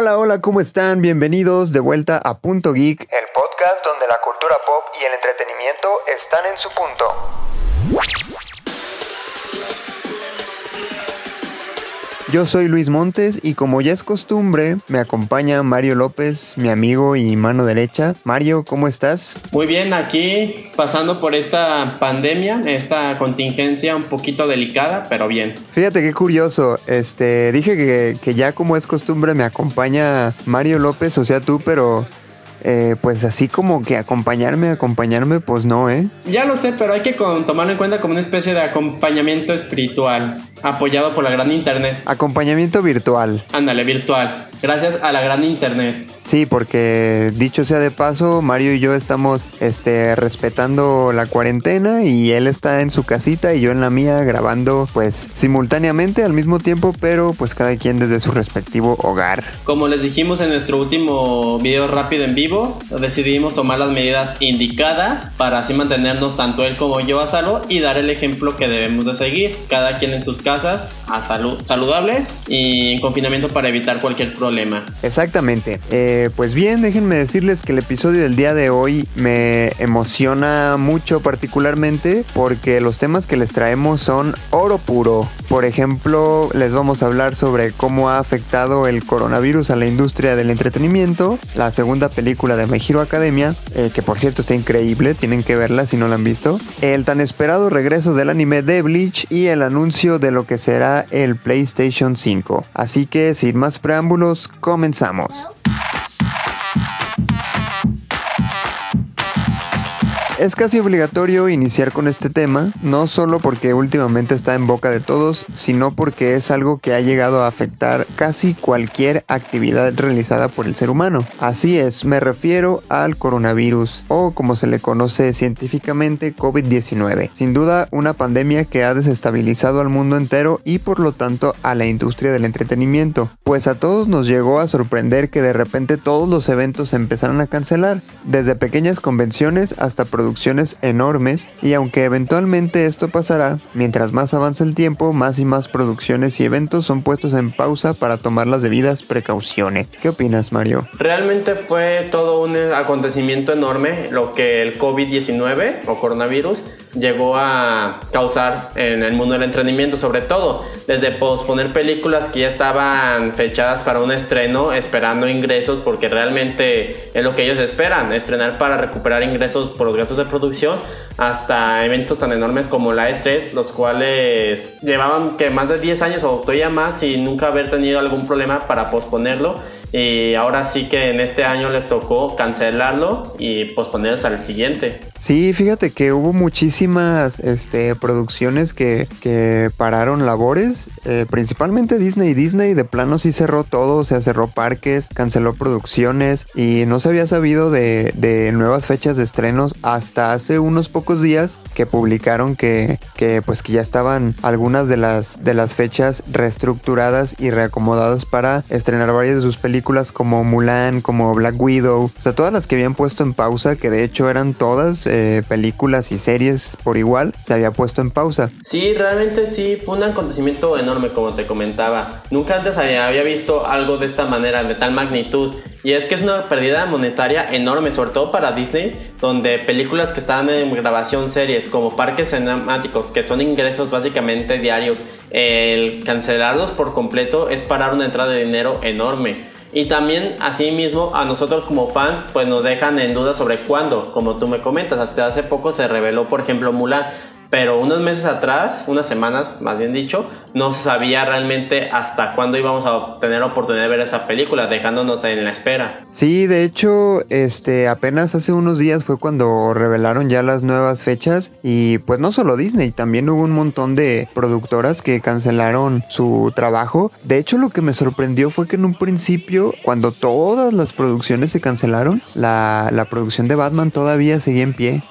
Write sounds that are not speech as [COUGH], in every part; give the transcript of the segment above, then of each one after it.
Hola, hola, ¿cómo están? Bienvenidos de vuelta a Punto Geek, el podcast donde la cultura pop y el entretenimiento están en su punto. Yo soy Luis Montes y como ya es costumbre, me acompaña Mario López, mi amigo y mano derecha. Mario, ¿cómo estás? Muy bien, aquí pasando por esta pandemia, esta contingencia un poquito delicada, pero bien. Fíjate qué curioso, este, dije que, que ya como es costumbre me acompaña Mario López, o sea tú, pero eh, pues así como que acompañarme, acompañarme, pues no, ¿eh? Ya lo sé, pero hay que tomarlo en cuenta como una especie de acompañamiento espiritual, apoyado por la gran internet. Acompañamiento virtual. Ándale, virtual. Gracias a la gran internet. Sí, porque dicho sea de paso, Mario y yo estamos este, respetando la cuarentena y él está en su casita y yo en la mía grabando pues simultáneamente al mismo tiempo, pero pues cada quien desde su respectivo hogar. Como les dijimos en nuestro último video rápido en vivo, decidimos tomar las medidas indicadas para así mantenernos tanto él como yo a salvo y dar el ejemplo que debemos de seguir, cada quien en sus casas a salud saludables y en confinamiento para evitar cualquier problema. Exactamente. Eh, pues bien, déjenme decirles que el episodio del día de hoy me emociona mucho particularmente porque los temas que les traemos son oro puro. Por ejemplo, les vamos a hablar sobre cómo ha afectado el coronavirus a la industria del entretenimiento, la segunda película de My Hero Academia, eh, que por cierto está increíble, tienen que verla si no la han visto, el tan esperado regreso del anime de Bleach y el anuncio de lo que será el PlayStation 5. Así que sin más preámbulos, comenzamos. Es casi obligatorio iniciar con este tema, no solo porque últimamente está en boca de todos, sino porque es algo que ha llegado a afectar casi cualquier actividad realizada por el ser humano. Así es, me refiero al coronavirus, o como se le conoce científicamente COVID-19. Sin duda, una pandemia que ha desestabilizado al mundo entero y por lo tanto a la industria del entretenimiento, pues a todos nos llegó a sorprender que de repente todos los eventos se empezaron a cancelar, desde pequeñas convenciones hasta producciones producciones enormes y aunque eventualmente esto pasará, mientras más avanza el tiempo, más y más producciones y eventos son puestos en pausa para tomar las debidas precauciones. ¿Qué opinas, Mario? Realmente fue todo un acontecimiento enorme lo que el COVID-19 o coronavirus llegó a causar en el mundo del entretenimiento, sobre todo desde posponer películas que ya estaban fechadas para un estreno, esperando ingresos, porque realmente es lo que ellos esperan, estrenar para recuperar ingresos por los gastos de producción, hasta eventos tan enormes como la E3, los cuales llevaban que más de 10 años o todavía más y nunca haber tenido algún problema para posponerlo y ahora sí que en este año les tocó cancelarlo y posponerlos al siguiente. Sí, fíjate que hubo muchísimas este, producciones que, que pararon labores, eh, principalmente Disney. Disney de plano sí cerró todo, o sea, cerró parques, canceló producciones y no se había sabido de, de nuevas fechas de estrenos hasta hace unos pocos días que publicaron que, que, pues que ya estaban algunas de las, de las fechas reestructuradas y reacomodadas para estrenar varias de sus películas como Mulan, como Black Widow, o sea, todas las que habían puesto en pausa, que de hecho eran todas eh, películas y series por igual se había puesto en pausa. Sí, realmente sí, fue un acontecimiento enorme como te comentaba. Nunca antes había, había visto algo de esta manera, de tal magnitud. Y es que es una pérdida monetaria enorme, sobre todo para Disney, donde películas que estaban en grabación, series como parques cinemáticos, que son ingresos básicamente diarios, el cancelarlos por completo es parar una entrada de dinero enorme. Y también, asimismo, a nosotros como fans, pues nos dejan en duda sobre cuándo, como tú me comentas. Hasta hace poco se reveló, por ejemplo, Mulan pero unos meses atrás, unas semanas más bien dicho, no se sabía realmente hasta cuándo íbamos a tener oportunidad de ver esa película, dejándonos en la espera. Sí, de hecho, este apenas hace unos días fue cuando revelaron ya las nuevas fechas y pues no solo Disney, también hubo un montón de productoras que cancelaron su trabajo. De hecho, lo que me sorprendió fue que en un principio, cuando todas las producciones se cancelaron, la, la producción de Batman todavía seguía en pie.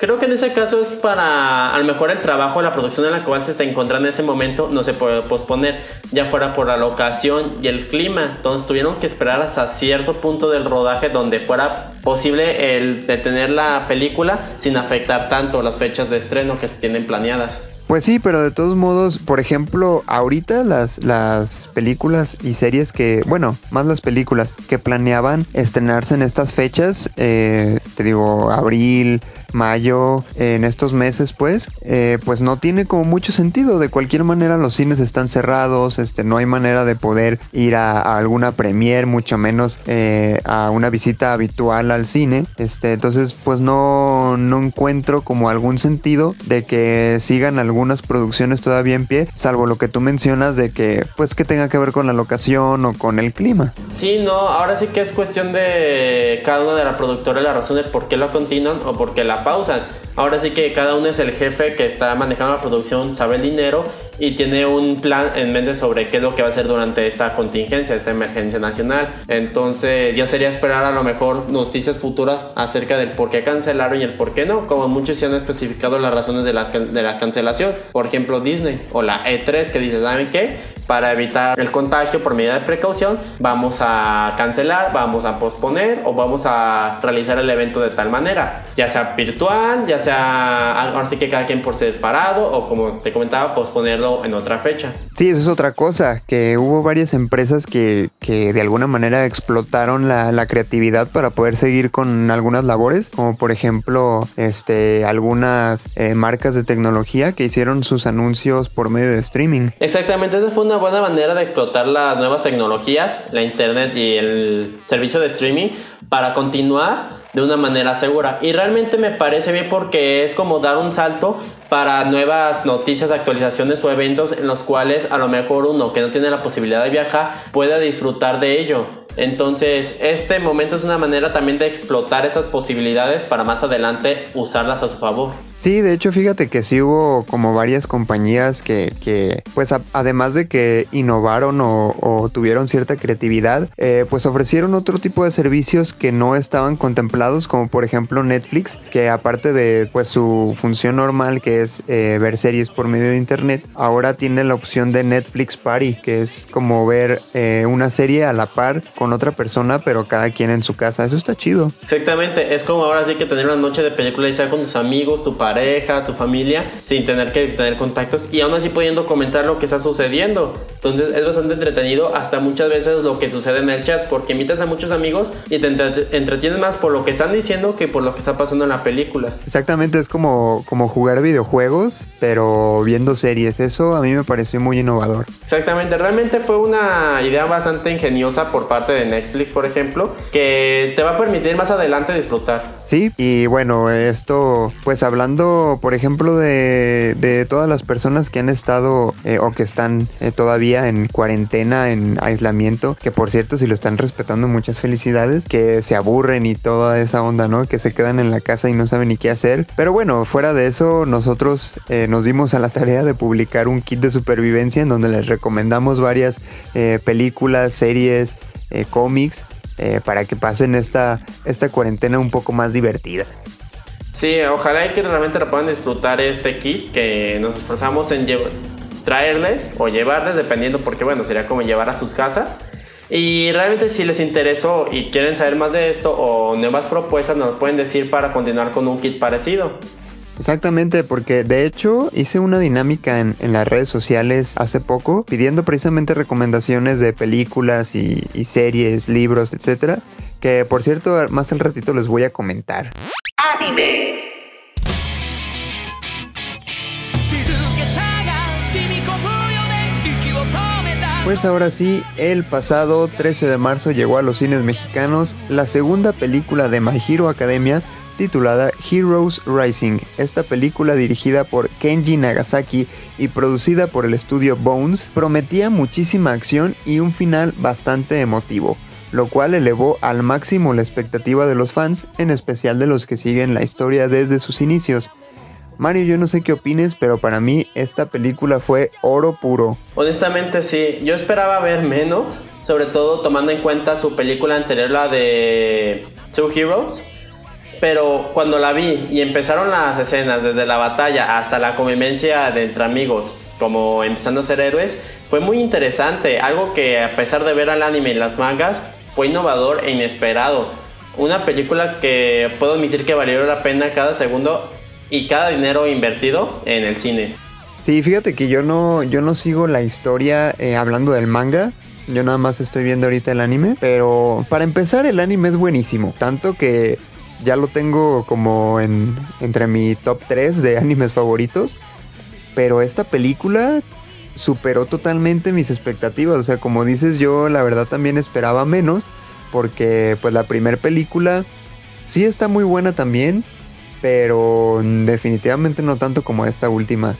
Creo que en ese caso es para, a lo mejor el trabajo, la producción en la cual se está encontrando en ese momento no se puede posponer, ya fuera por la locación y el clima. Entonces tuvieron que esperar hasta cierto punto del rodaje donde fuera posible el detener la película sin afectar tanto las fechas de estreno que se tienen planeadas. Pues sí, pero de todos modos, por ejemplo, ahorita las, las películas y series que, bueno, más las películas que planeaban estrenarse en estas fechas, eh, te digo, abril, mayo, en estos meses, pues, eh, pues no tiene como mucho sentido. De cualquier manera, los cines están cerrados, este, no hay manera de poder ir a, alguna premier, mucho menos eh, a una visita habitual al cine. Este, entonces, pues no, no encuentro como algún sentido de que sigan algunas producciones todavía en pie, salvo lo que tú mencionas de que, pues, que tenga que ver con la locación o con el clima. Sí, no, ahora sí que es cuestión de cada una de la productora la razón de por qué lo continúan o por qué la pausa. Ahora sí que cada uno es el jefe que está manejando la producción, sabe el dinero y tiene un plan en mente sobre qué es lo que va a hacer durante esta contingencia, esta emergencia nacional. Entonces ya sería esperar a lo mejor noticias futuras acerca del por qué cancelaron y el por qué no, como muchos se han especificado las razones de la, de la cancelación. Por ejemplo, Disney o la E3 que dice, ¿saben qué? Para evitar el contagio por medida de precaución, vamos a cancelar, vamos a posponer o vamos a realizar el evento de tal manera, ya sea virtual, ya sea ahora sí que cada quien por separado o como te comentaba, posponerlo en otra fecha. Sí, eso es otra cosa, que hubo varias empresas que, que de alguna manera explotaron la, la, creatividad para poder seguir con algunas labores, como por ejemplo este, algunas eh, marcas de tecnología que hicieron sus anuncios por medio de streaming. Exactamente, esa fue una buena manera de explotar las nuevas tecnologías, la internet y el servicio de streaming para continuar de una manera segura. Y realmente me parece bien porque es como dar un salto para nuevas noticias, actualizaciones o eventos en los cuales a lo mejor uno que no tiene la posibilidad de viajar pueda disfrutar de ello. Entonces, este momento es una manera también de explotar esas posibilidades para más adelante usarlas a su favor. Sí, de hecho, fíjate que sí hubo como varias compañías que, que pues además de que innovaron o, tuvieron cierta creatividad, eh, pues ofrecieron otro tipo de servicios que no estaban contemplados, como por ejemplo Netflix, que aparte de pues su función normal, que es eh, ver series por medio de internet, ahora tiene la opción de Netflix Party, que es como ver eh, una serie a la par con otra persona, pero cada quien en su casa. Eso está chido. Exactamente, es como ahora sí que tener una noche de película y sea con tus amigos, tu pareja, tu familia, sin tener que tener contactos y aún así pudiendo comentar lo que está sucediendo. Entonces es bastante entretenido hasta muchas veces lo que sucede en el chat porque invitas a muchos amigos y te entretienes más por lo que están diciendo que por lo que está pasando en la película. Exactamente, es como, como jugar videojuegos pero viendo series. Eso a mí me pareció muy innovador. Exactamente, realmente fue una idea bastante ingeniosa por parte de Netflix, por ejemplo, que te va a permitir más adelante disfrutar. Sí, y bueno, esto, pues hablando, por ejemplo, de, de todas las personas que han estado eh, o que están eh, todavía en cuarentena, en aislamiento, que por cierto, si lo están respetando, muchas felicidades, que se aburren y toda esa onda, ¿no? Que se quedan en la casa y no saben ni qué hacer. Pero bueno, fuera de eso, nosotros eh, nos dimos a la tarea de publicar un kit de supervivencia en donde les recomendamos varias películas, series, cómics eh, para que pasen esta, esta cuarentena un poco más divertida. Sí, ojalá que realmente lo puedan disfrutar este kit que nos esforzamos en traerles o llevarles, dependiendo, porque bueno, sería como llevar a sus casas. Y realmente si les interesó y quieren saber más de esto o nuevas propuestas, nos pueden decir para continuar con un kit parecido. Exactamente, porque de hecho hice una dinámica en, las redes sociales hace poco pidiendo precisamente recomendaciones de películas y, series, libros, etcétera. Que por cierto, más al ratito les voy a comentar. Pues ahora sí, el pasado 13 de marzo llegó a los cines mexicanos la segunda película de My Hero Academia titulada Heroes Rising. Esta película dirigida por Kenji Nagasaki y producida por el estudio Bones prometía muchísima acción y un final bastante emotivo, lo cual elevó al máximo la expectativa de los fans, en especial de los que siguen la historia desde sus inicios. Mario, yo no sé qué opines, pero para mí esta película fue oro puro. Honestamente sí, yo esperaba ver menos, sobre todo tomando en cuenta su película anterior, la de Two Heroes, pero cuando la vi y empezaron las escenas, desde la batalla hasta la convivencia de entre amigos, como empezando a ser héroes, fue muy interesante, algo que a pesar de ver al anime y las mangas, fue innovador e inesperado. Una película que puedo admitir que valió la pena cada segundo y cada dinero invertido en el cine. Sí, fíjate que yo no, yo no sigo la historia eh, hablando del manga. Yo nada más estoy viendo ahorita el anime. Pero para empezar, el anime es buenísimo. Tanto que ya lo tengo como en entre mi top 3 de animes favoritos. Pero esta película superó totalmente mis expectativas. O sea, como dices, yo la verdad también esperaba menos. Porque pues la primera película sí está muy buena también. Pero definitivamente no tanto como esta última.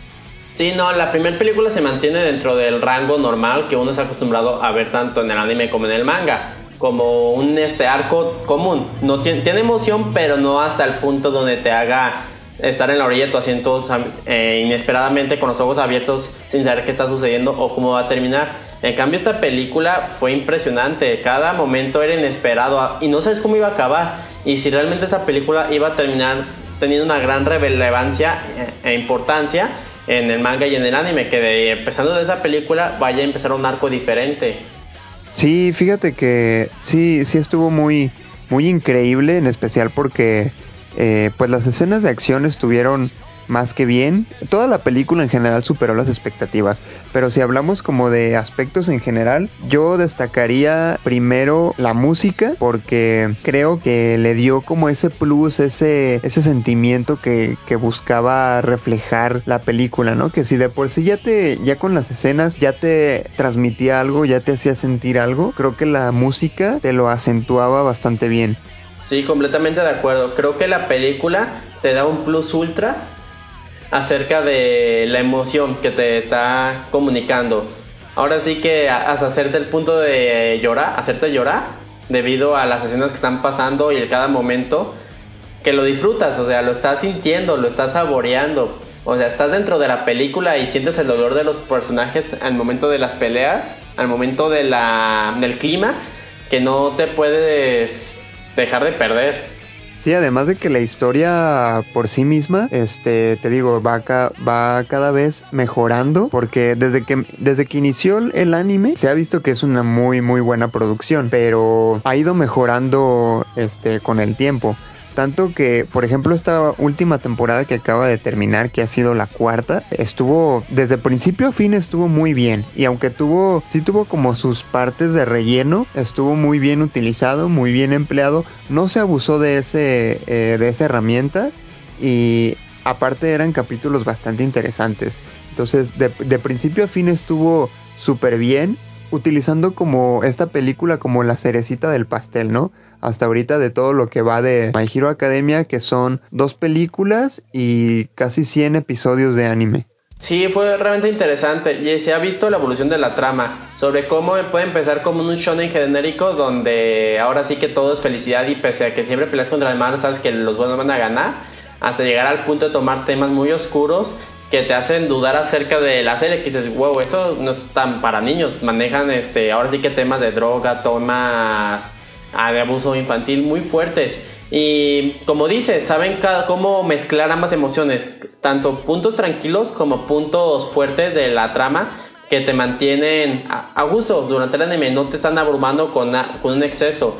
Sí, no, la primera película se mantiene dentro del rango normal que uno está acostumbrado a ver tanto en el anime como en el manga, como un este arco común. No tiene, tiene emoción, pero no hasta el punto donde te haga estar en la orilla de tu asiento eh, inesperadamente con los ojos abiertos sin saber qué está sucediendo o cómo va a terminar. En cambio esta película fue impresionante, cada momento era inesperado y no sabes cómo iba a acabar y si realmente esa película iba a terminar teniendo una gran relevancia e importancia en el manga y en el anime, que de, empezando de esa película vaya a empezar un arco diferente. Sí, fíjate que sí, sí estuvo muy, muy increíble, en especial porque eh, pues las escenas de acción estuvieron más que bien. Toda la película en general superó las expectativas, pero si hablamos como de aspectos en general, yo destacaría primero la música porque creo que le dio como ese plus, ese, ese sentimiento que, que buscaba reflejar la película, ¿no? Que si de por sí ya te, ya con las escenas ya te transmitía algo, ya te hacía sentir algo, creo que la música te lo acentuaba bastante bien. Sí, completamente de acuerdo. Creo que la película te da un plus ultra acerca de la emoción que te está comunicando. Ahora sí que hasta hacerte el punto de llorar, hacerte llorar debido a las escenas que están pasando y en cada momento que lo disfrutas, o sea, lo estás sintiendo, lo estás saboreando. O sea, estás dentro de la película y sientes el dolor de los personajes al momento de las peleas, al momento del clímax, que no te puedes dejar de perder. Sí, además de que la historia por sí misma, este, te digo, va, va cada vez mejorando porque desde que, desde que inició el anime se ha visto que es una muy muy buena producción, pero ha ido mejorando este con el tiempo. Tanto que, por ejemplo, esta última temporada que acaba de terminar, que ha sido la cuarta, estuvo, desde principio a fin estuvo muy bien. Y aunque tuvo, sí tuvo como sus partes de relleno, estuvo muy bien utilizado, muy bien empleado. No se abusó de, ese, eh, de esa herramienta. Y aparte eran capítulos bastante interesantes. Entonces, de, de principio a fin estuvo súper bien utilizando como esta película como la cerecita del pastel, ¿no? Hasta ahorita de todo lo que va de My Hero Academia, que son dos películas y casi 100 episodios de anime. Sí, fue realmente interesante y se ha visto la evolución de la trama, sobre cómo puede empezar como un shonen genérico donde ahora sí que todo es felicidad y pese a que siempre peleas contra el mal, sabes que los buenos van a ganar, hasta llegar al punto de tomar temas muy oscuros que te hacen dudar acerca de la serie, que dices, wow, eso no es tan para niños, manejan este, ahora sí que temas de droga, temas ah, de abuso infantil muy fuertes. Y como dices, saben cómo mezclar ambas emociones, tanto puntos tranquilos como puntos fuertes de la trama que te mantienen a, gusto durante el anime, no te están abrumando con, con un exceso.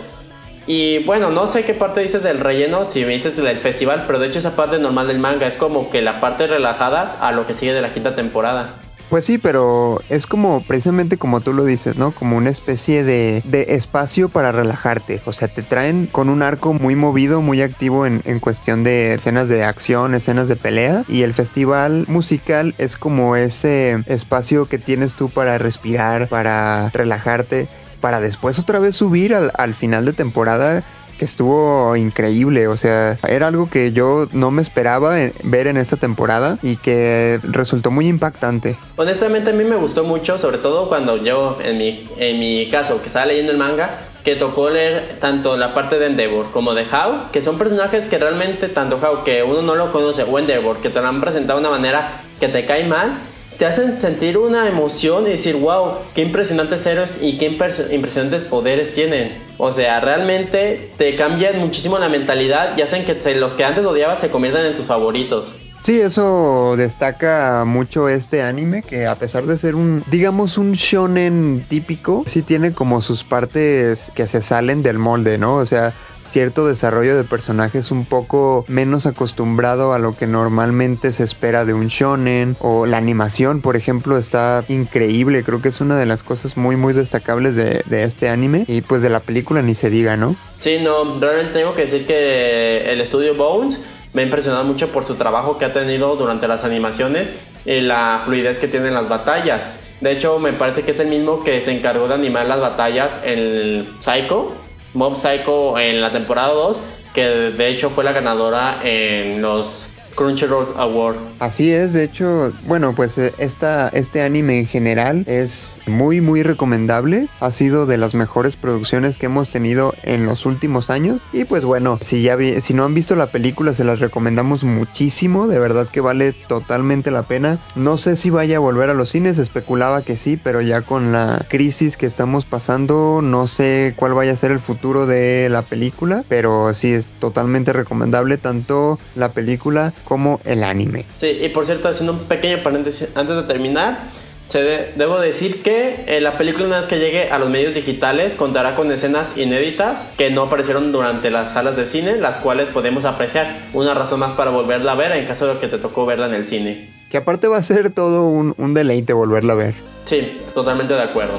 Y bueno, no sé qué parte dices del relleno, si me dices del festival, pero de hecho esa parte normal del manga es como que la parte relajada a lo que sigue de la quinta temporada. Pues sí, pero es como precisamente como tú lo dices, ¿no? Como una especie de, de, espacio para relajarte. O sea, te traen con un arco muy movido, muy activo en, en cuestión de escenas de acción, escenas de pelea. Y el festival musical es como ese espacio que tienes tú para respirar, para relajarte para después otra vez subir al, final de temporada que estuvo increíble, o sea, era algo que yo no me esperaba ver en esta temporada y que resultó muy impactante. Honestamente a mí me gustó mucho, sobre todo cuando yo, en mi, en mi caso, que estaba leyendo el manga, que tocó leer tanto la parte de Endeavor como de How, que son personajes que realmente, tanto How, que uno no lo conoce, o Endeavor, que te lo han presentado de una manera que te cae mal, te hacen sentir una emoción y decir, wow, qué impresionantes héroes y qué impresionantes poderes tienen. O sea, realmente te cambian muchísimo la mentalidad y hacen que los que antes odiabas se conviertan en tus favoritos. Sí, eso destaca mucho este anime que a pesar de ser un, digamos, un shonen típico, sí tiene como sus partes que se salen del molde, ¿no? O sea, cierto desarrollo de personajes un poco menos acostumbrado a lo que normalmente se espera de un shonen o la animación por ejemplo está increíble creo que es una de las cosas muy muy destacables de, de este anime y pues de la película ni se diga no sí no realmente tengo que decir que el estudio Bones me ha impresionado mucho por su trabajo que ha tenido durante las animaciones y la fluidez que tienen las batallas. De hecho, me parece que es el mismo que se encargó de animar las batallas en Psycho, Mob Psycho en la temporada 2, que de hecho fue la ganadora en los Crunchyroll Award. Así es, de hecho, bueno, pues eh, esta, este anime en general es muy muy recomendable, ha sido de las mejores producciones que hemos tenido en los últimos años y pues bueno, si ya si no han visto la película se las recomendamos muchísimo, de verdad que vale totalmente la pena. No sé si vaya a volver a los cines, especulaba que sí, pero ya con la crisis que estamos pasando no sé cuál vaya a ser el futuro de la película, pero sí es totalmente recomendable tanto la película como el anime. Sí, y por cierto, haciendo un pequeño paréntesis antes de terminar, se debo decir que eh, la película una vez que llegue a los medios digitales contará con escenas inéditas que no aparecieron durante las salas de cine, las cuales podemos apreciar. Una razón más para volverla a ver en caso de que te tocó verla en el cine. Que aparte va a ser todo un, un deleite volverla a ver. Sí, totalmente de acuerdo.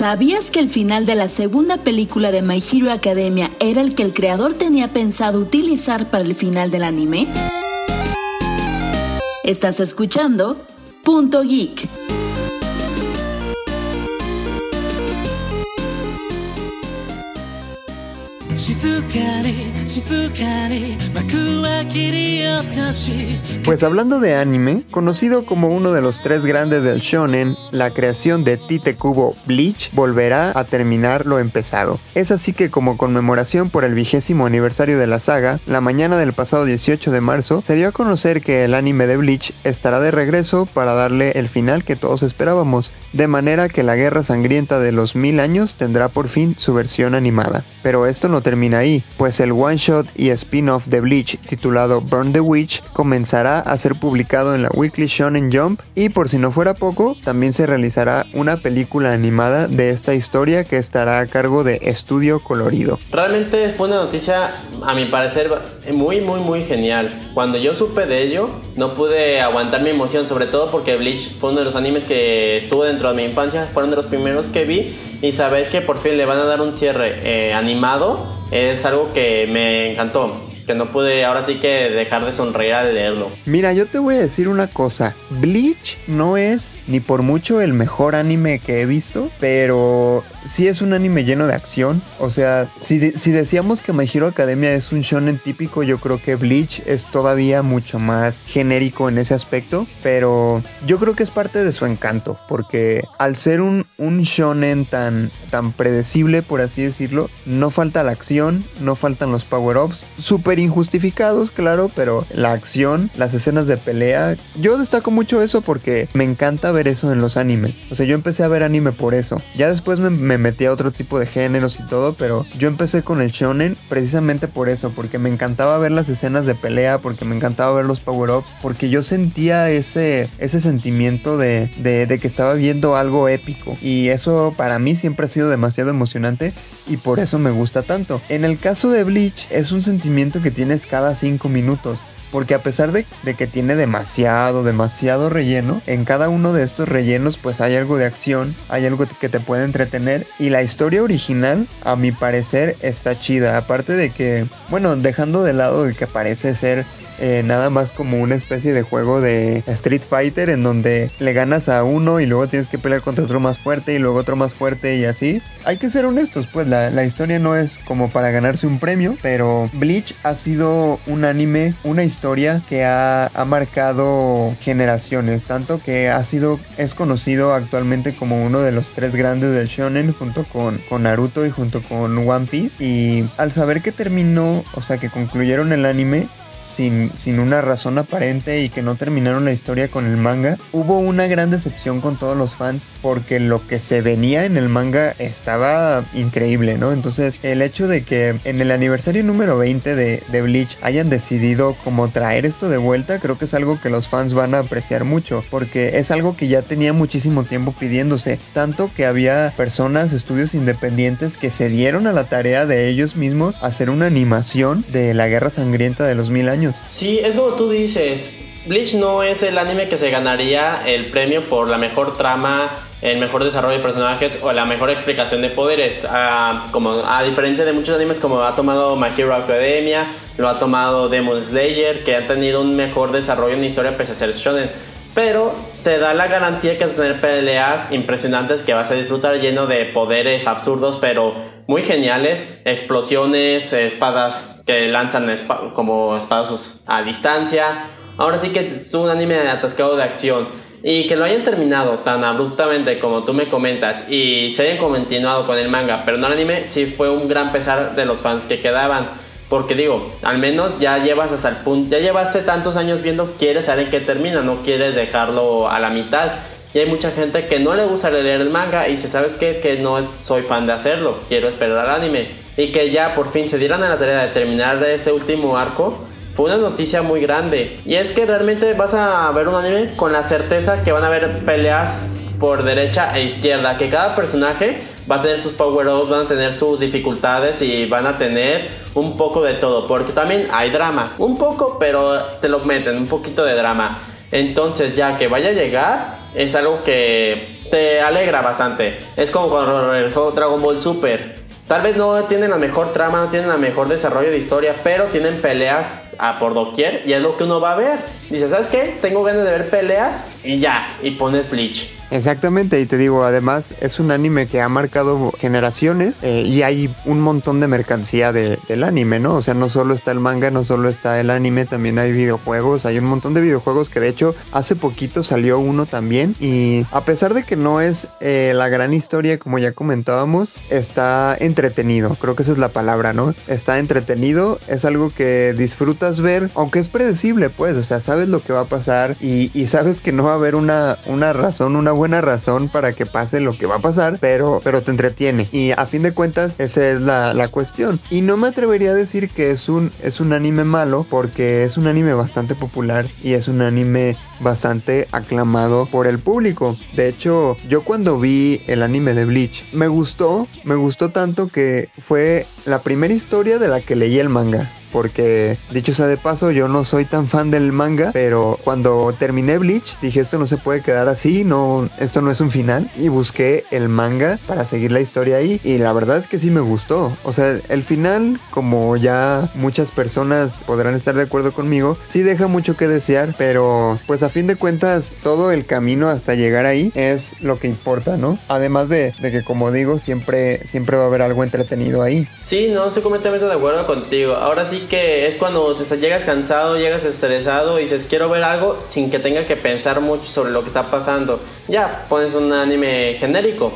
¿Sabías que el final de la segunda película de My Hero Academia era el que el creador tenía pensado utilizar para el final del anime? Estás escuchando Punto Geek. Pues hablando de anime, conocido como uno de los tres grandes del shonen, la creación de Tite Kubo Bleach volverá a terminar lo empezado. Es así que como conmemoración por el vigésimo aniversario de la saga, la mañana del pasado 18 de marzo se dio a conocer que el anime de Bleach estará de regreso para darle el final que todos esperábamos, de manera que la guerra sangrienta de los mil años tendrá por fin su versión animada. Pero esto no termina ahí, pues el one shot y spin-off de Bleach titulado Burn the Witch comenzará a ser publicado en la Weekly Shonen Jump y por si no fuera poco, también se realizará una película animada de esta historia que estará a cargo de Estudio Colorido. Realmente fue una noticia, a mi parecer, muy, muy, muy genial. Cuando yo supe de ello, no pude aguantar mi emoción, sobre todo porque Bleach fue uno de los animes que estuvo dentro de mi infancia, fueron de los primeros que vi y saber que por fin le van a dar un cierre eh, animado es algo que me encantó. Que no pude ahora sí que dejar de sonreír al leerlo. Mira, yo te voy a decir una cosa. Bleach no es ni por mucho el mejor anime que he visto, pero sí es un anime lleno de acción. O sea, si, si decíamos que My Hero Academia es un shonen típico, yo creo que Bleach es todavía mucho más genérico en ese aspecto. Pero yo creo que es parte de su encanto, porque al ser un, un shonen tan, tan predecible, por así decirlo, no falta la acción, no faltan los power-ups. Súper injustificados, claro, pero la acción, las escenas de pelea, yo destaco mucho eso porque me encanta ver eso en los animes. O sea, yo empecé a ver anime por eso. Ya después me me metí a otro tipo de géneros y todo, pero yo empecé con el shonen precisamente por eso, porque me encantaba ver las escenas de pelea, porque me encantaba ver los power-ups, porque yo sentía ese, ese sentimiento de, de que estaba viendo algo épico. Y eso para mí siempre ha sido demasiado emocionante y por eso me gusta tanto. En el caso de Bleach es un sentimiento que tienes cada 5 minutos. Porque a pesar de, que tiene demasiado, demasiado relleno, en cada uno de estos rellenos pues hay algo de acción, hay algo que te puede entretener y la historia original a mi parecer está chida. Aparte de que, bueno, dejando de lado de que parece ser eh, nada más como una especie de juego de Street Fighter en donde le ganas a uno y luego tienes que pelear contra otro más fuerte y luego otro más fuerte y así. Hay que ser honestos, pues la, la historia no es como para ganarse un premio, pero Bleach ha sido un anime, una historia que ha, ha marcado generaciones, tanto que ha sido, es conocido actualmente como uno de los tres grandes del shonen junto con, con Naruto y junto con One Piece y al saber que terminó, o sea que concluyeron el anime, sin, sin una razón aparente y que no terminaron la historia con el manga, hubo una gran decepción con todos los fans porque lo que se venía en el manga estaba increíble, ¿no? Entonces el hecho de que en el aniversario número 20 de, de Bleach hayan decidido como traer esto de vuelta, creo que es algo que los fans van a apreciar mucho porque es algo que ya tenía muchísimo tiempo pidiéndose, tanto que había personas, estudios independientes que se dieron a la tarea de ellos mismos hacer una animación de la guerra sangrienta de los mil años. Sí, es como tú dices. Bleach no es el anime que se ganaría el premio por la mejor trama, el mejor desarrollo de personajes o la mejor explicación de poderes. Ah, como, a diferencia de muchos animes como ha tomado My Hero Academia, lo ha tomado Demon Slayer, que ha tenido un mejor desarrollo en historia pese a ser shonen. Pero te da la garantía que vas a tener peleas impresionantes que vas a disfrutar lleno de poderes absurdos pero muy geniales, explosiones, espadas que lanzan como espadas a distancia. Ahora sí que es un anime atascado de acción y que lo hayan terminado tan abruptamente como tú me comentas y se hayan continuado con el manga, pero no el anime, sí fue un gran pesar de los fans que quedaban. Porque digo, al menos ya llevas hasta el punto, ya llevaste tantos años viendo, quieres saber qué termina, no quieres dejarlo a la mitad. Y hay mucha gente que no le gusta leer el manga y si sabes que es que no soy fan de hacerlo, quiero esperar al anime. Y que ya por fin se dieran a la tarea de terminar de este último arco, fue una noticia muy grande. Y es que realmente vas a ver un anime con la certeza que van a haber peleas por derecha e izquierda, que cada personaje va a tener sus power ups, van a tener sus dificultades y van a tener un poco de todo, porque también hay drama, un poco, pero te lo meten, un poquito de drama. Entonces ya que vaya a llegar, es algo que te alegra bastante. Es como cuando regresó Dragon Ball Super. Tal vez no tienen la mejor trama, no tienen el mejor desarrollo de historia, pero tienen peleas a por doquier y es lo que uno va a ver. Dice, ¿sabes qué? Tengo ganas de ver peleas y ya, y pones Bleach. Exactamente, y te digo, además es un anime que ha marcado generaciones eh, y hay un montón de mercancía de, del anime, ¿no? O sea, no solo está el manga, no solo está el anime, también hay videojuegos, hay un montón de videojuegos que de hecho hace poquito salió uno también y a pesar de que no es eh, la gran historia como ya comentábamos, está entretenido, creo que esa es la palabra, ¿no? Está entretenido, es algo que disfrutas ver, aunque es predecible, pues, o sea, sabes lo que va a pasar y, sabes que no va a haber una, una razón, una buena razón para que pase lo que va a pasar, pero, pero te entretiene. Y a fin de cuentas, esa es la, la cuestión. Y no me atrevería a decir que es un, es un anime malo, porque es un anime bastante popular y es un anime bastante aclamado por el público. De hecho, yo cuando vi el anime de Bleach, me gustó, me gustó tanto que fue la primera historia de la que leí el manga porque dicho sea de paso yo no soy tan fan del manga pero cuando terminé Bleach dije esto no se puede quedar así no esto no es un final y busqué el manga para seguir la historia ahí y la verdad es que sí me gustó. O sea el final como ya muchas personas podrán estar de acuerdo conmigo sí deja mucho que desear pero pues a fin de cuentas todo el camino hasta llegar ahí es lo que importa no además de, de que como digo siempre siempre va a haber algo entretenido ahí. Sí no estoy completamente de acuerdo contigo. Ahora sí que es cuando te llegas cansado, llegas estresado y dices quiero ver algo sin que tenga que pensar mucho sobre lo que está pasando. Ya, pones un anime genérico.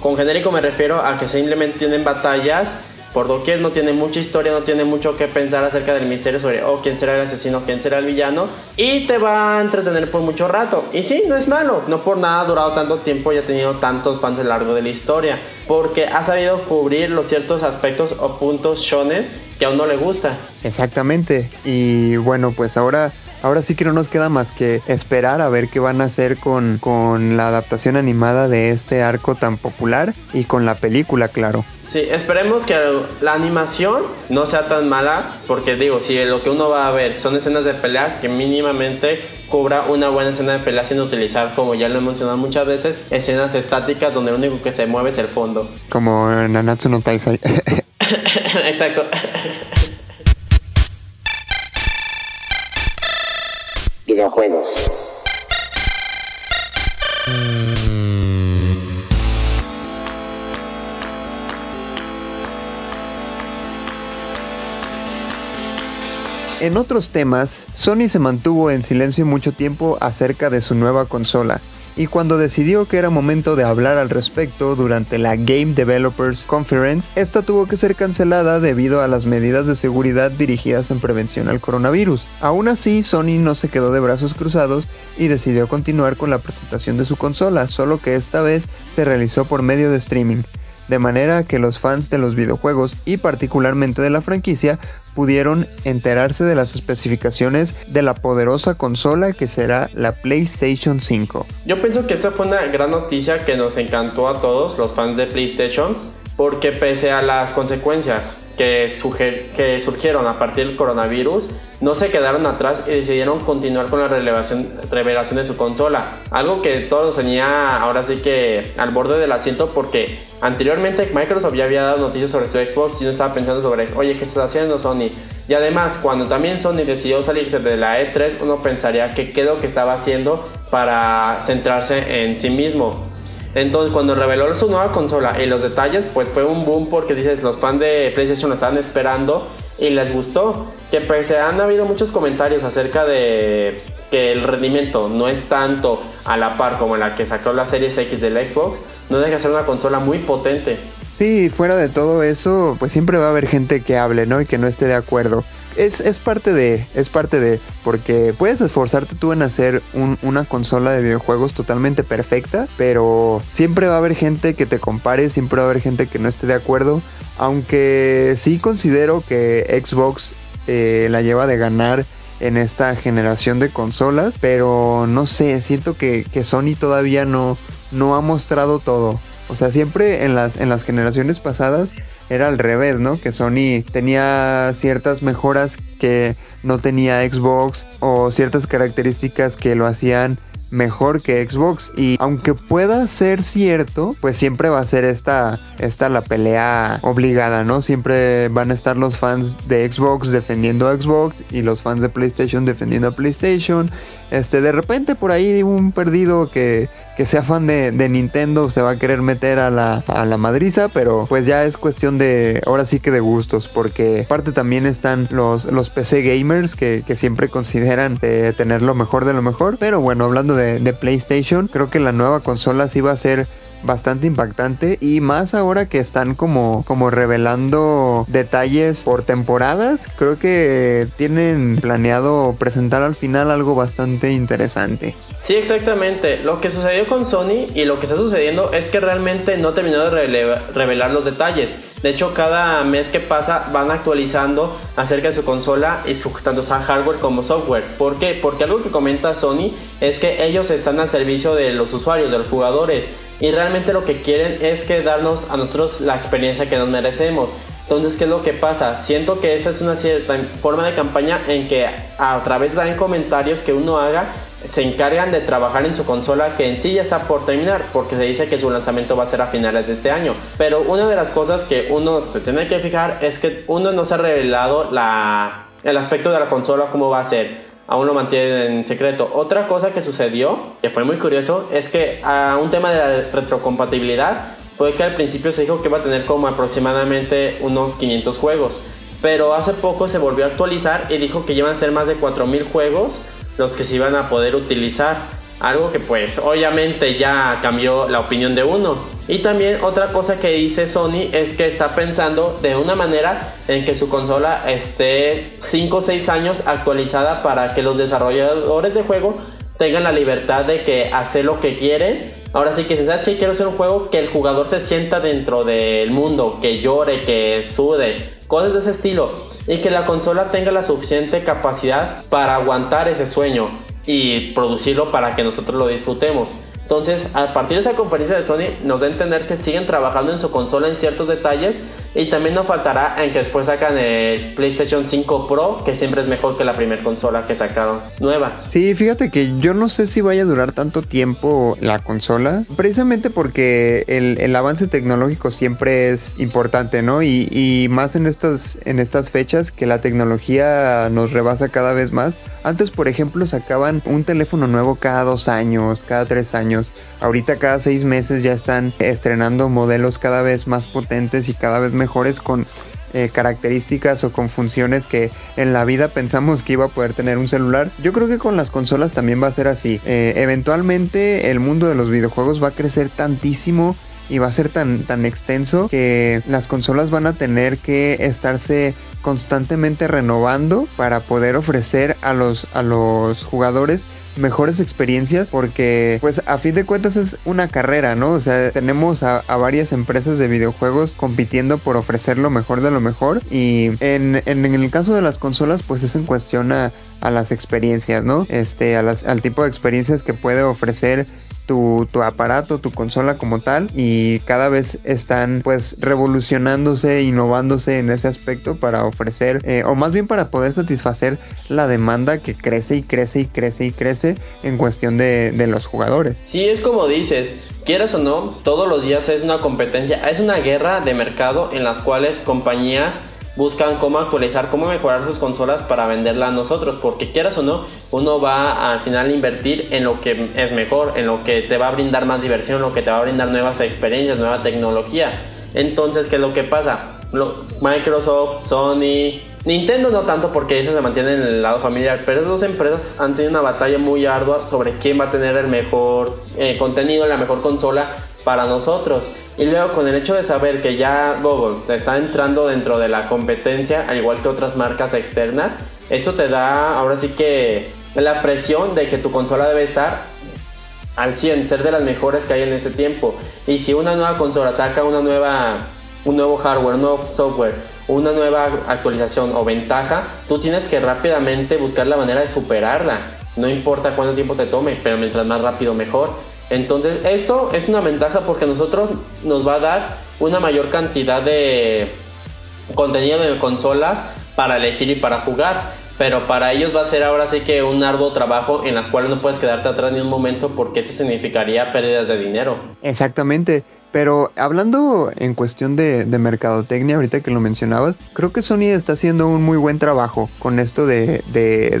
Con genérico me refiero a que simplemente tienen batallas por doquier, no tiene mucha historia, no tiene mucho que pensar acerca del misterio sobre, oh, quién será el asesino, quién será el villano, y te va a entretener por mucho rato. Y sí, no es malo, no por nada ha durado tanto tiempo y ha tenido tantos fans a lo largo de la historia, porque ha sabido cubrir los ciertos aspectos o puntos shonen que a uno le gusta. Exactamente, y bueno, pues ahora ahora sí que no nos queda más que esperar a ver qué van a hacer con, con, la adaptación animada de este arco tan popular y con la película, claro. Sí, esperemos que la animación no sea tan mala, porque digo, si lo que uno va a ver son escenas de pelea, que mínimamente cubra una buena escena de pelea sin utilizar, como ya lo he mencionado muchas veces, escenas estáticas donde lo único que se mueve es el fondo. Como en Nanatsu no Taisai. [LAUGHS] Exacto. Videojuegos. En otros temas, Sony se mantuvo en silencio mucho tiempo acerca de su nueva consola, y cuando decidió que era momento de hablar al respecto durante la Game Developers Conference, esta tuvo que ser cancelada debido a las medidas de seguridad dirigidas en prevención al coronavirus. Aún así, Sony no se quedó de brazos cruzados y decidió continuar con la presentación de su consola, solo que esta vez se realizó por medio de streaming de manera que los fans de los videojuegos y particularmente de la franquicia pudieron enterarse de las especificaciones de la poderosa consola que será la PlayStation 5. Yo pienso que esta fue una gran noticia que nos encantó a todos los fans de PlayStation porque pese a las consecuencias que, surgieron a partir del coronavirus, no se quedaron atrás y decidieron continuar con la revelación, revelación de su consola. Algo que todos tenía ahora sí que al borde del asiento porque anteriormente Microsoft ya había dado noticias sobre su Xbox y no estaba pensando sobre, oye, ¿qué estás haciendo Sony? Y además, cuando también Sony decidió salirse de la E3, uno pensaría que qué es lo que estaba haciendo para centrarse en sí mismo. Entonces, cuando reveló su nueva consola y los detalles, pues fue un boom porque dices, los fans de PlayStation lo estaban esperando y les gustó. Que pues han habido muchos comentarios acerca de que el rendimiento no es tanto a la par como la que sacó la Series X del Xbox, no deja de ser una consola muy potente. Sí, fuera de todo eso, pues siempre va a haber gente que hable, ¿no? Y que no esté de acuerdo es, parte de, es parte de, porque puedes esforzarte tú en hacer una consola de videojuegos totalmente perfecta, pero siempre va a haber gente que te compare, siempre va a haber gente que no esté de acuerdo, aunque sí considero que Xbox eh, la lleva de ganar en esta generación de consolas, pero no sé, siento que, que Sony todavía no, no ha mostrado todo. O sea, siempre en las, en las generaciones pasadas era al revés, ¿no? Que Sony tenía ciertas mejoras que no tenía Xbox o ciertas características que lo hacían mejor que Xbox y aunque pueda ser cierto, pues siempre va a ser esta, esta la pelea obligada, ¿no? Siempre van a estar los fans de Xbox defendiendo a Xbox y los fans de PlayStation defendiendo a PlayStation. Este, de repente por ahí un perdido que, que sea fan de, Nintendo se va a querer meter a la, a la madriza, pero pues ya es cuestión de, ahora sí que de gustos, porque aparte también están los, los PC gamers que, que siempre consideran de tener lo mejor de lo mejor, pero bueno, hablando de, PlayStation. Creo que la nueva consola sí va a ser bastante impactante y más ahora que están como, como revelando detalles por temporadas, creo que tienen planeado presentar al final algo bastante interesante. Sí, exactamente. Lo que sucedió con Sony y lo que está sucediendo es que realmente no terminó de revelar los detalles. De hecho, cada mes que pasa van actualizando acerca de su consola y su, tanto hardware como software. ¿Por qué? Porque algo que comenta Sony es que ellos están al servicio de los usuarios, de los jugadores. Y realmente lo que quieren es que darnos a nosotros la experiencia que nos merecemos. Entonces, ¿qué es lo que pasa? Siento que esa es una cierta forma de campaña en que a través de comentarios que uno haga, se encargan de trabajar en su consola que en sí ya está por terminar porque se dice que su lanzamiento va a ser a finales de este año. Pero una de las cosas que uno se tiene que fijar es que uno no se ha revelado la, el aspecto de la consola cómo va a ser. Aún lo mantiene en secreto. Otra cosa que sucedió, que fue muy curioso, es que a un tema de la retrocompatibilidad fue que al principio se dijo que iba a tener como aproximadamente unos 500 juegos. Pero hace poco se volvió a actualizar y dijo que iban a ser más de 4000 juegos los que se iban a poder utilizar. Algo que pues obviamente ya cambió la opinión de uno. Y también otra cosa que dice Sony es que está pensando de una manera en que su consola esté 5 o 6 años actualizada para que los desarrolladores de juego tengan la libertad de que hacer lo que quieren. Ahora sí que si sabes que quiero hacer un juego que el jugador se sienta dentro del mundo, que llore, que sude, cosas de ese estilo y que la consola tenga la suficiente capacidad para aguantar ese sueño y producirlo para que nosotros lo disfrutemos. Entonces, a partir de esa conferencia de Sony, nos da a entender que siguen trabajando en su consola en ciertos detalles y también no faltará en que después sacan el PlayStation 5 Pro, que siempre es mejor que la primera consola que sacaron nueva. Sí, fíjate que yo no sé si vaya a durar tanto tiempo la consola, precisamente porque el, avance tecnológico siempre es importante, ¿no? Y, y, más en estas, en estas fechas que la tecnología nos rebasa cada vez más. Antes, por ejemplo, sacaban un teléfono nuevo cada dos años, cada tres años. Ahorita cada seis meses ya están estrenando modelos cada vez más potentes y cada vez mejores con eh, características o con funciones que en la vida pensamos que iba a poder tener un celular. Yo creo que con las consolas también va a ser así. Eh, eventualmente el mundo de los videojuegos va a crecer tantísimo y va a ser tan, tan extenso que las consolas van a tener que estarse constantemente renovando para poder ofrecer a los, a los jugadores mejores experiencias porque pues a fin de cuentas es una carrera, ¿no? O sea, tenemos a, varias empresas de videojuegos compitiendo por ofrecer lo mejor de lo mejor y en, en, el caso de las consolas pues es en cuestión a, a las experiencias, ¿no? Este, a las, al tipo de experiencias que puede ofrecer tu, tu, aparato, tu consola como tal y cada vez están pues revolucionándose, innovándose en ese aspecto para ofrecer eh, o más bien para poder satisfacer la demanda que crece y crece y crece y crece en cuestión de, de los jugadores. Sí, es como dices, quieras o no, todos los días es una competencia, es una guerra de mercado en las cuales compañías buscan cómo actualizar, cómo mejorar sus consolas para venderla a nosotros, porque quieras o no, uno va al final a invertir en lo que es mejor, en lo que te va a brindar más diversión, lo que te va a brindar nuevas experiencias, nueva tecnología. Entonces, ¿qué es lo que pasa? Microsoft, Sony, Nintendo no tanto porque eso se mantiene en el lado familiar, pero esas dos empresas han tenido una batalla muy ardua sobre quién va a tener el mejor eh, contenido, la mejor consola para nosotros. Y luego con el hecho de saber que ya Google está entrando dentro de la competencia, al igual que otras marcas externas, eso te da ahora sí que la presión de que tu consola debe estar al 100, ser de las mejores que hay en ese tiempo. Y si una nueva consola saca una nueva, un nuevo hardware, un nuevo software, una nueva actualización o ventaja, tú tienes que rápidamente buscar la manera de superarla. No importa cuánto tiempo te tome, pero mientras más rápido mejor. Entonces, esto es una ventaja porque a nosotros nos va a dar una mayor cantidad de contenido de consolas para elegir y para jugar. Pero para ellos va a ser ahora sí que un arduo trabajo en las cuales no puedes quedarte atrás ni un momento porque eso significaría pérdidas de dinero. Exactamente. Pero hablando en cuestión de, mercadotecnia, ahorita que lo mencionabas, creo que Sony está haciendo un muy buen trabajo con esto de,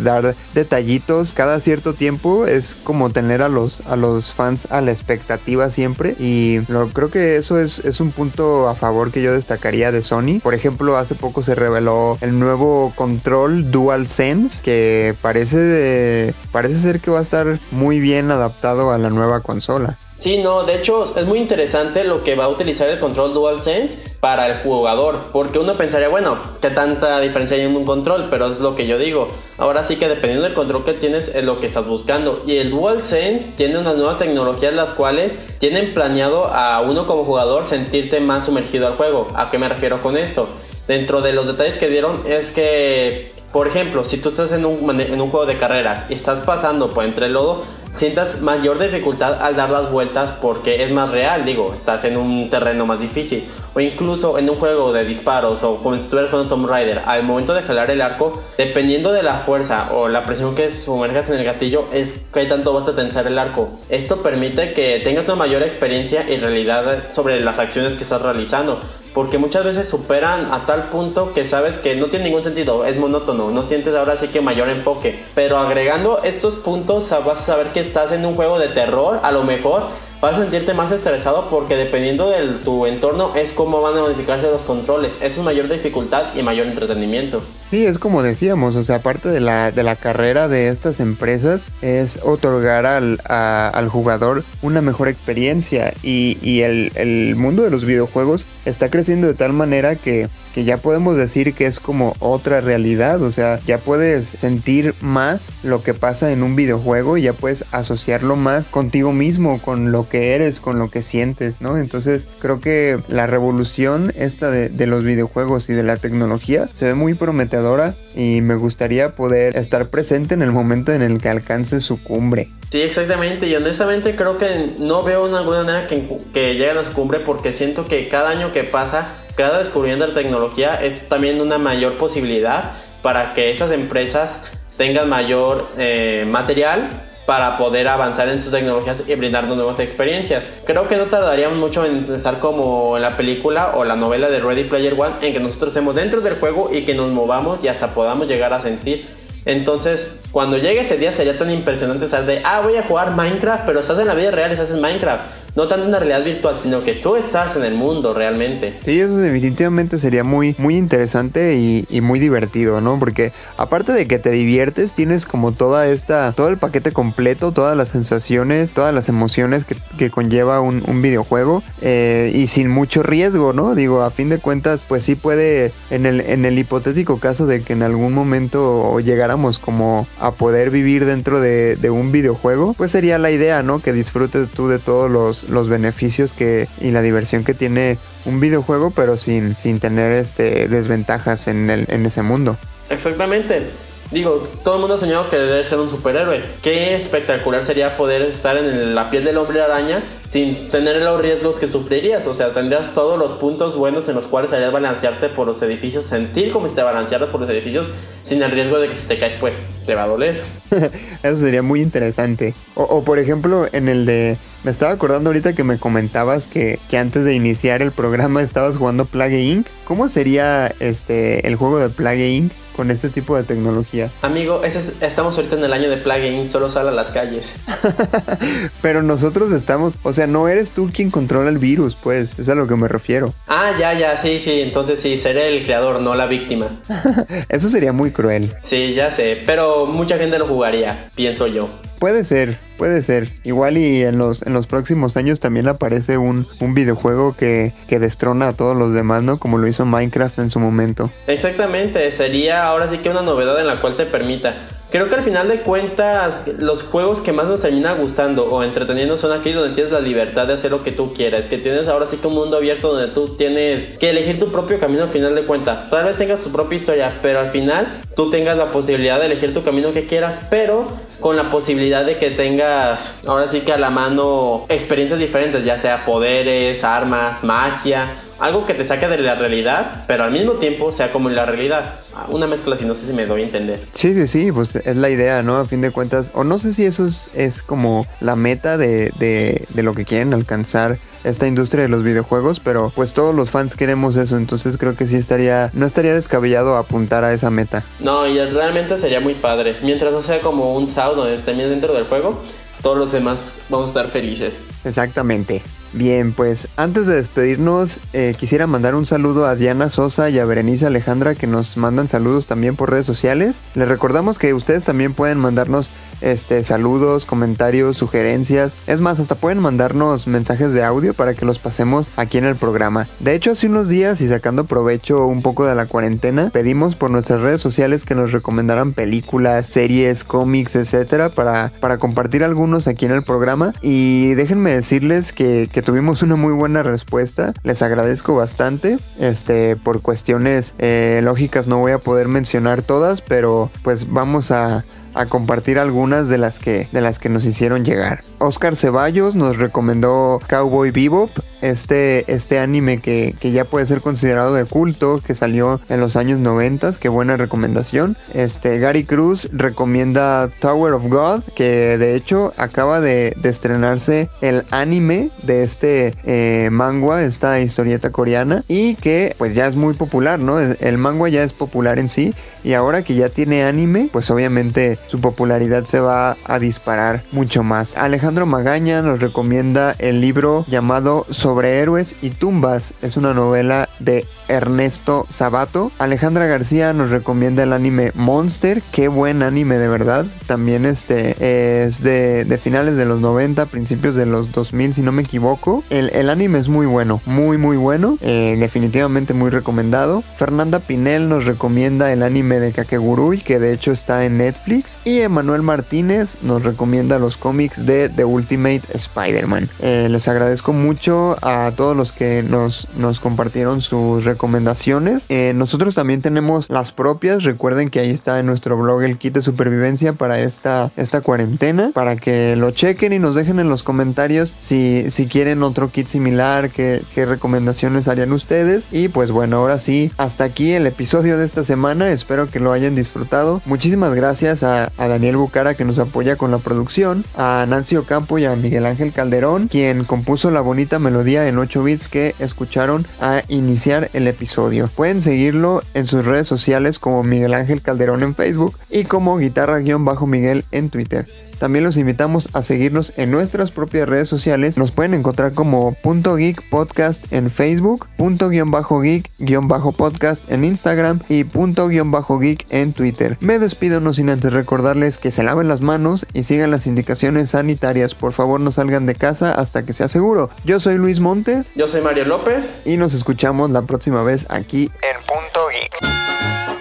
dar detallitos cada cierto tiempo. Es como tener a los, a los fans a la expectativa siempre. Y creo que eso es, es un punto a favor que yo destacaría de Sony. Por ejemplo, hace poco se reveló el nuevo control DualSense que parece, parece ser que va a estar muy bien adaptado a la nueva consola. Sí, no, de hecho es muy interesante lo que va a utilizar el control DualSense para el jugador, porque uno pensaría, bueno, ¿qué tanta diferencia hay en un control? Pero es lo que yo digo. Ahora sí que dependiendo del control que tienes es lo que estás buscando. Y el DualSense tiene unas nuevas tecnologías las cuales tienen planeado a uno como jugador sentirte más sumergido al juego. ¿A qué me refiero con esto? Dentro de los detalles que dieron es que por ejemplo, si tú estás en un, en un juego de carreras y estás pasando por entre el lodo, sientas mayor dificultad al dar las vueltas porque es más real, digo, estás en un terreno más difícil. O incluso en un juego de disparos o como si estuvieras con Tomb Raider, al momento de jalar el arco, dependiendo de la fuerza o la presión que sumerjas en el gatillo, es que tanto vas a tensar el arco. Esto permite que tengas una mayor experiencia y realidad sobre las acciones que estás realizando porque muchas veces superan a tal punto que sabes que no tiene ningún sentido, es monótono, no sientes ahora sí que mayor enfoque. Pero agregando estos puntos vas a saber que estás en un juego de terror, a lo mejor vas a sentirte más estresado porque dependiendo de tu entorno es como van a modificarse los controles. Es mayor dificultad y mayor entretenimiento. Sí, es como decíamos, o sea, aparte de la, de la carrera de estas empresas, es otorgar al, al jugador una mejor experiencia y, y el, el mundo de los videojuegos está creciendo de tal manera que que ya podemos decir que es como otra realidad, o sea, ya puedes sentir más lo que pasa en un videojuego y ya puedes asociarlo más contigo mismo, con lo que eres, con lo que sientes, ¿no? Entonces creo que la revolución esta de, de los videojuegos y de la tecnología se ve muy prometedora y me gustaría poder estar presente en el momento en el que alcance su cumbre. Sí, exactamente, y honestamente creo que no veo una alguna manera que, que lleguen a su cumbre porque siento que cada año que pasa cada descubrimiento de tecnología es también una mayor posibilidad para que esas empresas tengan mayor eh, material para poder avanzar en sus tecnologías y brindarnos nuevas experiencias. Creo que no tardaríamos mucho en estar como en la película o la novela de Ready Player One, en que nosotros estemos dentro del juego y que nos movamos y hasta podamos llegar a sentir. Entonces, cuando llegue ese día sería tan impresionante estar de, ah, voy a jugar Minecraft, pero estás en la vida real estás en Minecraft. no tanto una realidad virtual, sino que tú estás en el mundo realmente. Sí, eso definitivamente sería muy, muy interesante y, muy divertido, ¿no? Porque aparte de que te diviertes, tienes como toda esta, todo el paquete completo, todas las sensaciones, todas las emociones que, que conlleva un, videojuego eh, y sin mucho riesgo, ¿no? Digo, a fin de cuentas, pues sí puede, en el, en el hipotético caso de que en algún momento como a poder vivir dentro de, de un videojuego, pues sería la idea, ¿no? Que disfrutes tú de todos los, los beneficios que y la diversión que tiene un videojuego, pero sin, sin tener este desventajas en, el, en ese mundo. Exactamente. Digo, todo el mundo ha soñado querer ser un superhéroe. Qué espectacular sería poder estar en la piel del hombre araña sin tener los riesgos que sufrirías. O sea, tendrías todos los puntos buenos en los cuales harías balancearte por los edificios, sentir como si te balancearas por los edificios sin el riesgo de que si te caes, pues te va a doler. [LAUGHS] Eso sería muy interesante. O, o, por ejemplo, en el de. Me estaba acordando ahorita que me comentabas que, que antes de iniciar el programa estabas jugando Plague Inc. ¿Cómo sería este el juego de Plague Inc. con este tipo de tecnología? Amigo, ese es, estamos ahorita en el año de Plague Inc. Solo sale a las calles. [LAUGHS] Pero nosotros estamos. O sea, no eres tú quien controla el virus, pues. Es a lo que me refiero. Ah, ya, ya, sí, sí. Entonces sí, seré el creador, no la víctima. [LAUGHS] Eso sería muy cruel. Sí, ya sé. Pero mucha gente lo jugaría, pienso yo. Puede ser, puede ser. Igual y en los, en los próximos años también aparece un, un videojuego que, que destrona a todos los demás, ¿no? Como lo hizo Minecraft en su momento. Exactamente, sería ahora sí que una novedad en la cual te permita. Creo que al final de cuentas los juegos que más nos termina gustando o entreteniendo son aquellos donde tienes la libertad de hacer lo que tú quieras, que tienes ahora sí que un mundo abierto donde tú tienes que elegir tu propio camino al final de cuentas. Tal vez tengas tu propia historia, pero al final tú tengas la posibilidad de elegir tu camino que quieras, pero con la posibilidad de que tengas ahora sí que a la mano experiencias diferentes, ya sea poderes, armas, magia algo que te saque de la realidad, pero al mismo tiempo sea como en la realidad. Una mezcla así, no sé si me doy a entender. Sí, sí, sí, pues es la idea, ¿no? A fin de cuentas, o no sé si eso es, es como la meta de, de, de, lo que quieren alcanzar esta industria de los videojuegos, pero pues todos los fans queremos eso, entonces creo que sí estaría, no estaría descabellado apuntar a esa meta. No, y realmente sería muy padre. Mientras no sea como un SAO donde también dentro del juego, todos los demás vamos a estar felices. Exactamente. Bien, pues antes de despedirnos, eh, quisiera mandar un saludo a Diana Sosa y a Berenice Alejandra que nos mandan saludos también por redes sociales. Les recordamos que ustedes también pueden mandarnos este, saludos, comentarios, sugerencias. Es más, hasta pueden mandarnos mensajes de audio para que los pasemos aquí en el programa. De hecho, hace unos días y sacando provecho un poco de la cuarentena, pedimos por nuestras redes sociales que nos recomendaran películas, series, cómics, etcétera, para, para compartir algunos aquí en el programa. Y déjenme decirles que, que tuvimos una muy buena respuesta. Les agradezco bastante. Este, por cuestiones eh, lógicas no voy a poder mencionar todas, pero pues vamos a a compartir algunas de las que de las que nos hicieron llegar. Oscar Ceballos nos recomendó Cowboy Bebop, este este anime que, que, ya puede ser considerado de culto, que salió en los años 90, qué buena recomendación. Este Gary Cruz recomienda Tower of God, que de hecho acaba de, estrenarse el anime de este eh, manga, esta historieta coreana y que pues ya es muy popular, ¿no? El manga ya es popular en sí y ahora que ya tiene anime, pues obviamente su popularidad se va a disparar mucho más. Alejandro Magaña nos recomienda el libro llamado Sobre héroes y tumbas. Es una novela de Ernesto Sabato. Alejandra García nos recomienda el anime Monster. Qué buen anime de verdad. También este es de, finales de los 90, principios de los 2000 si no me equivoco. El, el anime es muy bueno, muy muy bueno. Eh, definitivamente muy recomendado. Fernanda Pinel nos recomienda el anime de Kakegurui que de hecho está en Netflix. Y Emanuel Martínez nos recomienda los cómics de The Ultimate Spider-Man. Eh, les agradezco mucho a todos los que nos, nos compartieron sus recomendaciones. Eh, nosotros también tenemos las propias. Recuerden que ahí está en nuestro blog el kit de supervivencia para esta, esta cuarentena. Para que lo chequen y nos dejen en los comentarios si, si quieren otro kit similar, qué, qué recomendaciones harían ustedes. Y pues bueno, ahora sí, hasta aquí el episodio de esta semana. Espero que lo hayan disfrutado. Muchísimas gracias a, a Daniel Bucara que nos apoya con la producción, a Nancy Ocampo y a Miguel Ángel Calderón, quien compuso la bonita melodía en 8 bits que escucharon a iniciar el episodio. Pueden seguirlo en sus redes sociales como Miguel Ángel Calderón en Facebook y como guitarra-miguel en Twitter. También los invitamos a seguirnos en nuestras propias redes sociales. Nos pueden encontrar como punto geek podcast en Facebook, punto guion bajo geek guion bajo podcast en Instagram y punto guion bajo geek en Twitter. Me despido no sin antes recordarles que se laven las manos y sigan las indicaciones sanitarias. Por favor no salgan de casa hasta que sea seguro. Yo soy Luis Montes. Yo soy Mario López. Y nos escuchamos la próxima vez aquí en Punto Geek.